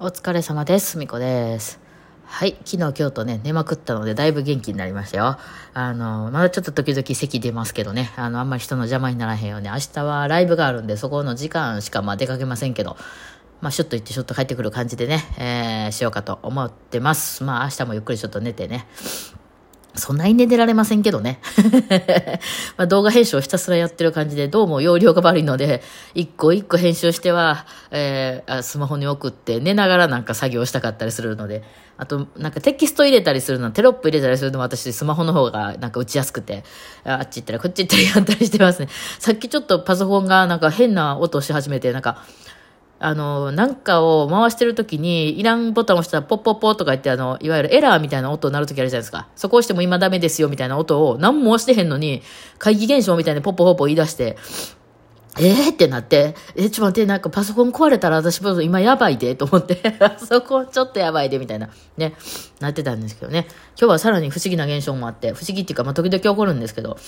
お疲れ様です。すみこです。はい。昨日、今日とね、寝まくったので、だいぶ元気になりましたよ。あの、まだちょっと時々席出ますけどね、あの、あんまり人の邪魔にならへんように、明日はライブがあるんで、そこの時間しかまあ出かけませんけど、まあ、シュッと行ってシュッと帰ってくる感じでね、えー、しようかと思ってます。まあ、明日もゆっくりちょっと寝てね。そんなに寝てられませんけどね。ま動画編集をひたすらやってる感じで、どうも容量が悪いので、一個一個編集しては、えースマホに送って、寝ながらなんか作業したかったりするので、あと、なんかテキスト入れたりするの、テロップ入れたりするのも私、スマホの方がなんか打ちやすくて、ああっち行ったらこっち行ったりやったりしてますね。さっきちょっとパソコンがなんか変な音し始めて、なんか、あの、なんかを回してるときに、いらんボタンを押したら、ポッポッポとか言って、あの、いわゆるエラーみたいな音になるときあるじゃないですか。そこ押しても今ダメですよ、みたいな音を、何も押してへんのに、怪奇現象みたいにポッポポッポ言い出して、えーってなって、え、ちょっと待って、なんかパソコン壊れたら私今やばいで、と思って、パソコンちょっとやばいで、みたいな、ね、なってたんですけどね。今日はさらに不思議な現象もあって、不思議っていうか、まあ、時々起こるんですけど、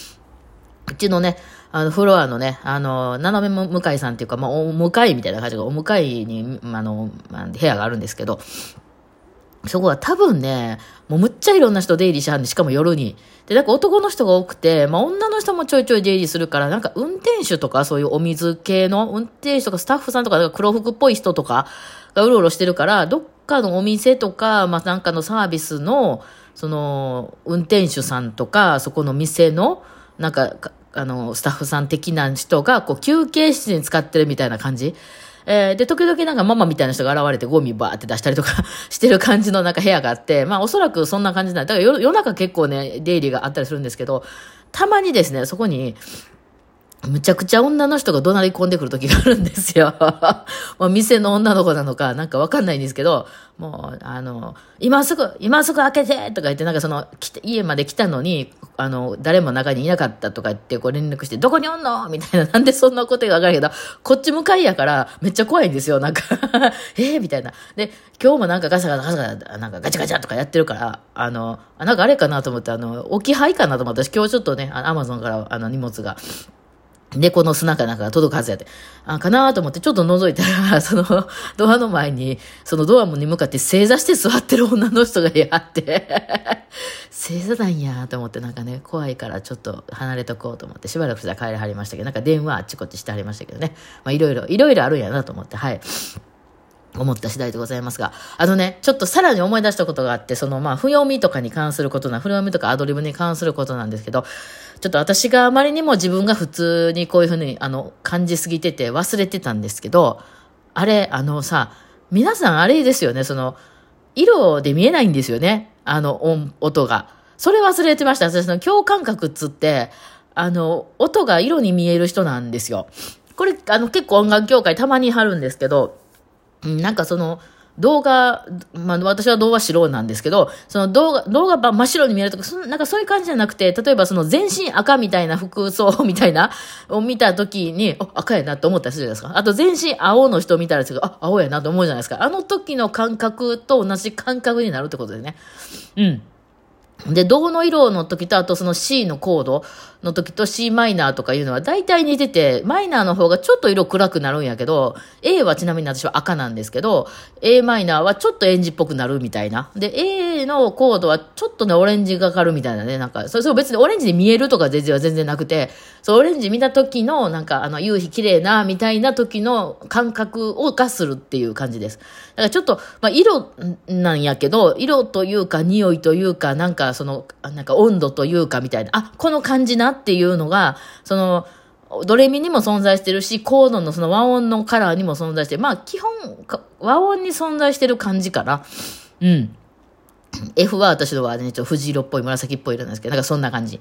うちのね、あの、フロアのね、あの、斜め向かいさんっていうか、まあ、お向かいみたいな感じが、お向かいに、あの、まあ、部屋があるんですけど、そこは多分ね、もうむっちゃいろんな人出入りしはんで、しかも夜に。で、なんか男の人が多くて、まあ女の人もちょいちょい出入りするから、なんか運転手とかそういうお水系の運転手とかスタッフさんとか、なんか黒服っぽい人とかがうろうろしてるから、どっかのお店とか、まあなんかのサービスの、その、運転手さんとか、そこの店の、なん、かあの、スタッフさん的な人が、こう、休憩室に使ってるみたいな感じ。えーで、時々なんかママみたいな人が現れてゴミバーって出したりとか してる感じのなんか部屋があって、まあおそらくそんな感じなんだ。だから夜中結構ね、出入りがあったりするんですけど、たまにですね、そこに、むちゃくちゃ女の人が怒鳴り込んでくる時があるんですよ。もう店の女の子なのか、なんかわかんないんですけど、もう、あの、今すぐ、今すぐ開けてとか言って、なんかその、家まで来たのに、あの、誰も中にいなかったとか言って、こう連絡して、どこにおんの？みたいな、なんでそんなことがわかるけど、こっち向かいやから、めっちゃ怖いんですよ、なんか えー？みたいな。で、今日もなんかガサガサガサガサ、なんかガチャガチャとかやってるから、あの、なんかあれかなと思って、あの、置き配かなと思って、私今日ちょっとね、アマゾンからあの荷物が、猫の砂かなんかが届くはずやって。あ、かなと思ってちょっと覗いたら、そのドアの前に、そのドアに向かって正座して座ってる女の人がいはって、正座なんやと思ってなんかね、怖いからちょっと離れとこうと思って、しばらくしたら帰りはりましたけど、なんか電話あっちこっちしてはりましたけどね。まあいろいろ、いろいろあるんやなと思って、はい。思った次第でございますが、あのね、ちょっとさらに思い出したことがあって、そのまあ、不読みとかに関することな、不読みとかアドリブに関することなんですけど、ちょっと私があまりにも自分が普通にこういうふうに、あの、感じすぎてて忘れてたんですけど、あれ、あのさ、皆さんあれですよね、その、色で見えないんですよね、あの、音、音が。それ忘れてました。私の共感覚っつって、あの、音が色に見える人なんですよ。これ、あの、結構音楽協会たまに貼るんですけど、なんかその、動画、まあ私は動画白なんですけど、その動画、動画ば真っ白に見えるとか、そなんかそういう感じじゃなくて、例えばその全身赤みたいな服装みたいな、を見たときに、あ、赤やなと思ったりするじゃないですか。あと全身青の人を見たらす、あ、青やなと思うじゃないですか。あの時の感覚と同じ感覚になるってことでね。うん。で、銅の色の時と、あとその C のコードの時と C マイナーとかいうのは大体似てて、マイナーの方がちょっと色暗くなるんやけど、A はちなみに私は赤なんですけど、A マイナーはちょっとエンジっぽくなるみたいな。で、A のコードはちょっとね、オレンジがかるみたいなね、なんか、それそう別にオレンジに見えるとか全然は全然なくて、そう、オレンジ見た時の、なんか、あの、夕日綺麗な、みたいな時の感覚をがするっていう感じです。だからちょっと、まあ、色なんやけど、色というか、匂いというか、なんか、その、なんか温度というか、みたいな、あ、この感じなっていうのが、その、ドレミにも存在してるし、コードのその和音のカラーにも存在して、まあ、基本、和音に存在してる感じから。うん。F は私のはね、ちょっと藤色っぽい紫っぽい色なんですけど、なんかそんな感じ。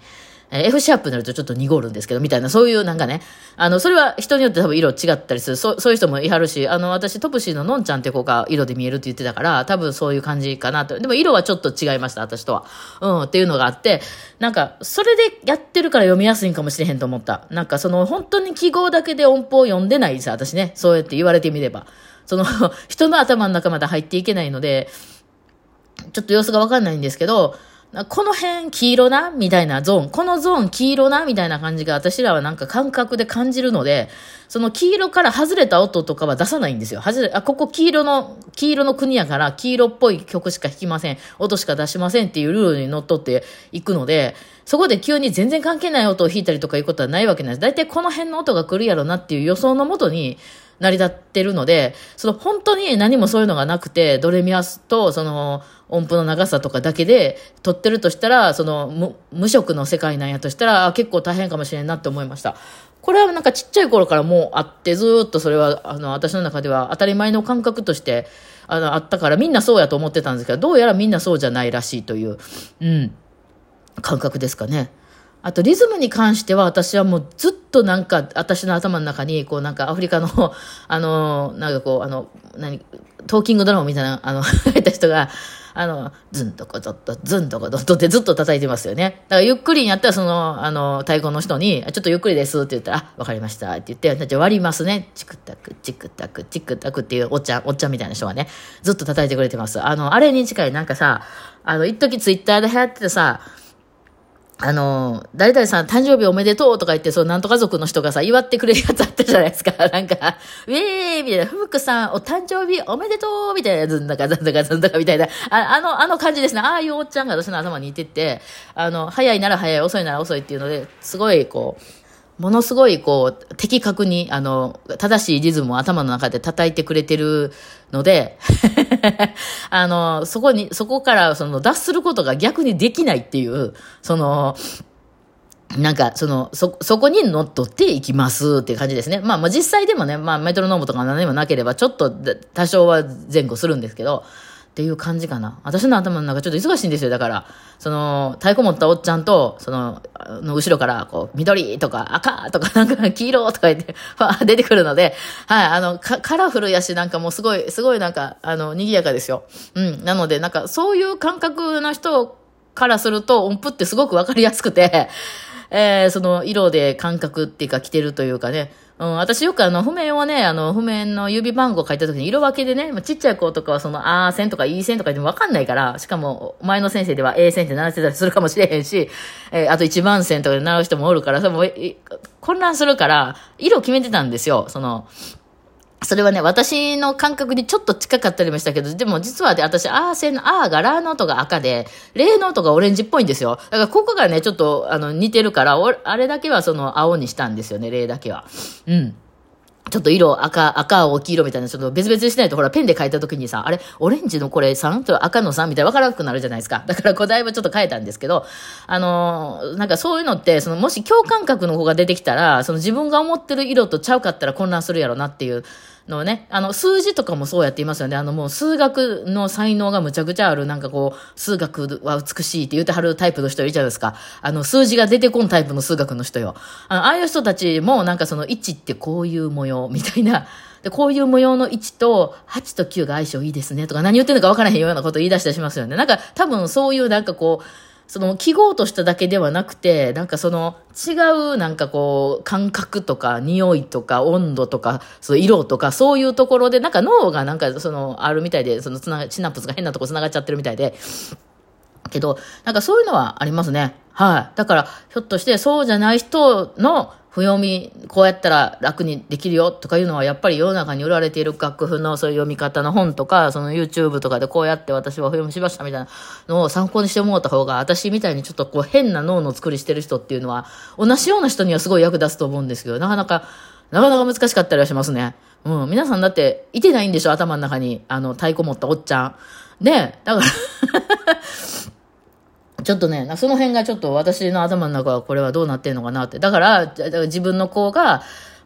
えー F シャープになるとちょっと濁るんですけど、みたいな、そういうなんかね、あの、それは人によって多分色違ったりする、そうそういう人もいはるし、あの、私、トプシーののんちゃんって子が色で見えるって言ってたから、多分そういう感じかなと。でも色はちょっと違いました、私とは。うん、っていうのがあって、なんか、それでやってるから読みやすいんかもしれへんと思った。なんか、その、本当に記号だけで音符を読んでないさ、私ね、そうやって言われてみれば。その、人の頭の中まで入っていけないので、ちょっと様子がわかんないんですけど、この辺黄色なみたいなゾーン。このゾーン黄色なみたいな感じが私らはなんか感覚で感じるので、その黄色から外れた音とかは出さないんですよ。外れ、あ、ここ黄色の、黄色の国やから黄色っぽい曲しか弾きません。音しか出しませんっていうルールにのっとっていくので、そこで急に全然関係ない音を弾いたりとかいうことはないわけなんです。大体この辺の音が来るやろなっていう予想のもとに、成り立ってるので、その本当に何もそういうのがなくて、ドレミアスとその音符の長さとかだけで撮ってるとしたら、その無無色の世界なんやとしたら、結構大変かもしれんなって思いました。これはなんかちっちゃい頃からもうあって、ずっとそれは、あの、私の中では当たり前の感覚として、あの、あったからみんなそうやと思ってたんですけど、どうやらみんなそうじゃないらしいという、うん、感覚ですかね。あとリズムに関しては私はもうずっとなんか私の頭の中にこうなんかアフリカの あのなんかこうあの何トーキングドラマみたいなあの 書いた人があのズンとこドッとズンとこドッとってずっと叩いてますよね。だからゆっくりにやったらそのあの太鼓の人にちょっとゆっくりですって言ったらあわかりましたって言ってじゃあ割りますねチクタクチクタクチクタクっていうおっちゃんおっちゃんみたいな人がねずっと叩いてくれてます。あのあれに近いなんかさあの一時ツイッターで流行っててさあの、誰々さん誕生日おめでとうとか言って、そう、なんとか族の人がさ、祝ってくれるやつあったじゃないですか。なんか、ウェーイみたいな、ふむくさん、お誕生日おめでとうみたいな、ずんだかずんだかずんだかみたいな、ああの、あの感じですね。ああいうおっちゃんが私の頭にいてて、あの、早いなら早い、遅いなら遅いっていうので、すごい、こう、ものすごい、こう、的確に、あの、正しいリズムを頭の中で叩いてくれてるので あの、そこに、そこから、その、脱することが逆にできないっていう、その、なんか、その、そ、そこに乗っ取っていきますっていう感じですね。まあ、まあ実際でもね、まあメトロノームとか何でもなければ、ちょっと多少は前後するんですけど、っていう感じかな。私の頭の中ちょっと忙しいんですよ。だから、その、太鼓持ったおっちゃんと、その、の後ろから、こう、緑とか赤とかなんか黄色とか言って、わ出てくるので、はい、あの、カラフルやし、なんかもうすごい、すごいなんか、あの、賑やかですよ。うん。なので、なんか、そういう感覚の人からすると、音符ってすごくわかりやすくて、えー、その色で感覚っていうか着てるというかね、うん、私よくあの、譜面をね、あの、譜面の指番号書いた時に色分けでね、ちっちゃい子とかはその、あー線とか E 線とかでもわかんないから、しかも、前の先生では A 線って習ってたりするかもしれへんし、えー、あと1番線とかで習う人もおるから、それも、混乱するから、色決めてたんですよ。その、それはね、私の感覚にちょっと近かったりもしたけど、でも実はで、私、アーせのあーがラーの音が赤で、レーの音がオレンジっぽいんですよ。だからここがね、ちょっとあの似てるから、あれだけはその青にしたんですよね、レーだけは。うん。ちょっと色赤、赤、青、黄色みたいな、ちょっと別々にしないと、ほら、ペンで書いた時にさ、あれ、オレンジのこれ3と赤の3みたいなわからなくなるじゃないですか。だから、こう、だいぶちょっと変えたんですけど、あのー、なんかそういうのって、その、もし共感覚の子が出てきたら、その自分が思ってる色とちゃうかったら混乱するやろなっていうのね、あの、数字とかもそうやっていますよね。あの、もう数学の才能がむちゃくちゃある、なんかこう、数学は美しいって言うてはるタイプの人いるじゃないですか。あの、数字が出てこんタイプの数学の人よ。あの、ああいう人たちも、なんかその1ってこういう模様みたいな、で、こういう模様の1と8と9が相性いいですねとか何言ってんのか分からへんようなこと言い出したりしますよね。なんか多分そういうなんかこう、その記号としただけではなくて、なんかその違うなんかこう感覚とか匂いとか温度とか、その色とかそういうところで、なんか脳がなんかそのあるみたいで、そのつなシナプスが変なとこ繋がっちゃってるみたいで、けど、なんかそういうのはありますね。はい。だから、ひょっとしてそうじゃない人の譜読み、こうやったら楽にできるよとかいうのは、やっぱり世の中に売られている楽譜のそういう読み方の本とか、その YouTube とかでこうやって私は譜読みしましたみたいなのを参考にしてもらった方が、私みたいにちょっとこう変な脳の作りしてる人っていうのは、同じような人にはすごい役立つと思うんですけど、なかなか、なかなか難しかったりはしますね。うん。皆さんだって、いてないんでしょ頭の中に、あの、太鼓持ったおっちゃん。ねだからちょっとね、その辺がちょっと私の頭の中はこれはどうなってんのかなって。だから、自分の子が、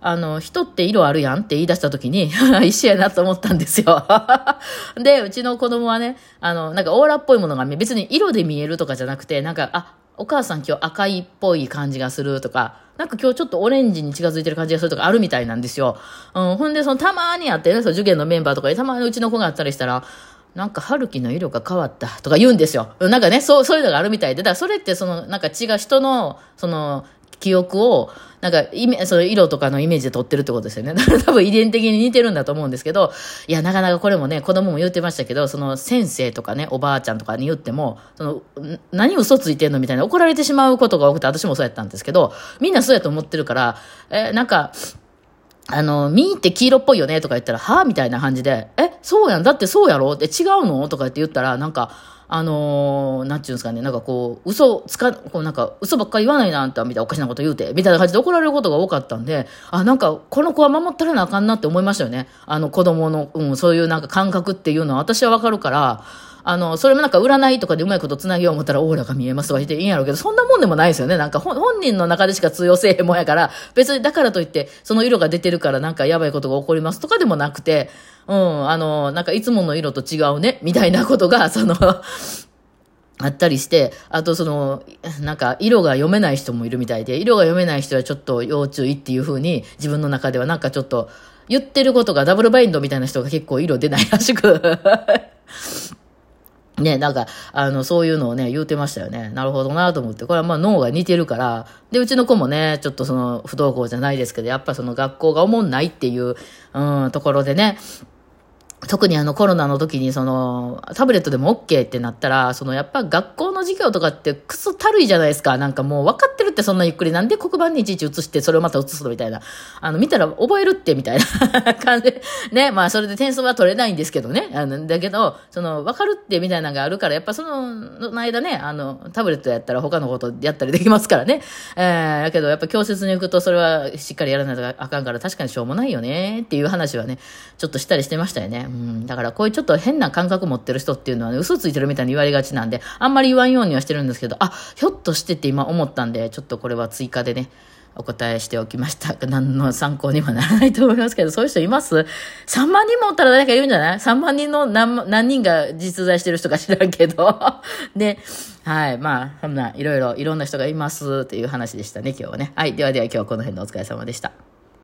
あの、人って色あるやんって言い出した時に 一緒やなと思ったんですよ で、うちの子供はね、あの、なんかオーラっぽいものが別に色で見えるとかじゃなくて、なんか、あ、お母さん今日赤いっぽい感じがするとか、なんか今日ちょっとオレンジに近づいてる感じがするとかあるみたいなんですよ。うん、ほんで、そのたまにあってね、その受験のメンバーとかでたまにうちの子があったりしたら、なんか春樹の色が変わったとか言うんですよ。なんかね、そう、そういうのがあるみたいで、だからそれってその、なんか違う人の、その、記憶を、なんか、イメ、その色とかのイメージで撮ってるってことですよね。だから多分遺伝的に似てるんだと思うんですけど、いや、なかなかこれもね、子供も言ってましたけど、その先生とかね、おばあちゃんとかに言っても、その、何嘘ついてんのみたいな怒られてしまうことが多くて、私もそうやったんですけど、みんなそうやと思ってるから、え、なんか、あの、ミーって黄色っぽいよねとか言ったら、はぁみたいな感じで、え、そうやん、だってそうやろ？って違うの？とかって言ったら、なんか、あのー、なんちゅうんですかね、なんかこう、嘘つか、こうなんか、嘘ばっかり言わないな、あんた、みたいなおかしなこと言うて、みたいな感じで怒られることが多かったんで、あ、なんか、この子は守ったらなあかんなって思いましたよね。あの、子供の、うん、そういうなんか感覚っていうのは私はわかるから、あの、それもなんか占いとかでうまいこと繋げよう思ったらオーラが見えますとか言っていいんやろうけど、そんなもんでもないですよね。なんか本人の中でしか通用せえへんもんやから、別にだからといって、その色が出てるからなんかやばいことが起こりますとかでもなくて、うん、あの、なんかいつもの色と違うね、みたいなことが、そのあったりして、あとその、なんか色が読めない人もいるみたいで、色が読めない人はちょっと要注意っていうふうに自分の中ではなんかちょっと言ってることがダブルバインドみたいな人が結構色出ないらしくね、なんか、あの、そういうのをね、言うてましたよね。なるほどなと思って。これはまあ脳が似てるから、で、うちの子もね、ちょっとその、不登校じゃないですけど、やっぱその学校が思んないっていう、うん、ところでね、特にあのコロナの時にそのタブレットでも OK ってなったら、そのやっぱ学校授業とかってくそたるいじゃないですか。なんかもう分かってるってそんなゆっくりなんで黒板にいちいち映してそれをまた映すのみたいな。あの見たら覚えるってみたいな 感じで。ね、まあそれで点数は取れないんですけどね。あの、だけど、その分かるってみたいなのがあるから、やっぱその、の間ね、あの、タブレットやったら他のことやったりできますからね。えー、だけどやっぱ教室に行くとそれはしっかりやらないとあかんから確かにしょうもないよねっていう話はね、ちょっとしたりしてましたよね。うん、だからこういうちょっと変な感覚持ってる人っていうのはね、嘘ついてるみたいに言われがちなんで、あんまり言わんようにはしてるんですけど、あ、ひょっとしてって今思ったんで、ちょっとこれは追加でね、お答えしておきました。何の参考にもならないと思いますけど、そういう人います ?3 万人もおったら誰かいるんじゃない ?3 万人の何何人が実在してる人か知らんけど。で、はい。まあ、そんな、いろいろ、いろんな人がいますっていう話でしたね、今日はね。はい。ではでは今日はこの辺でお疲れ様でした。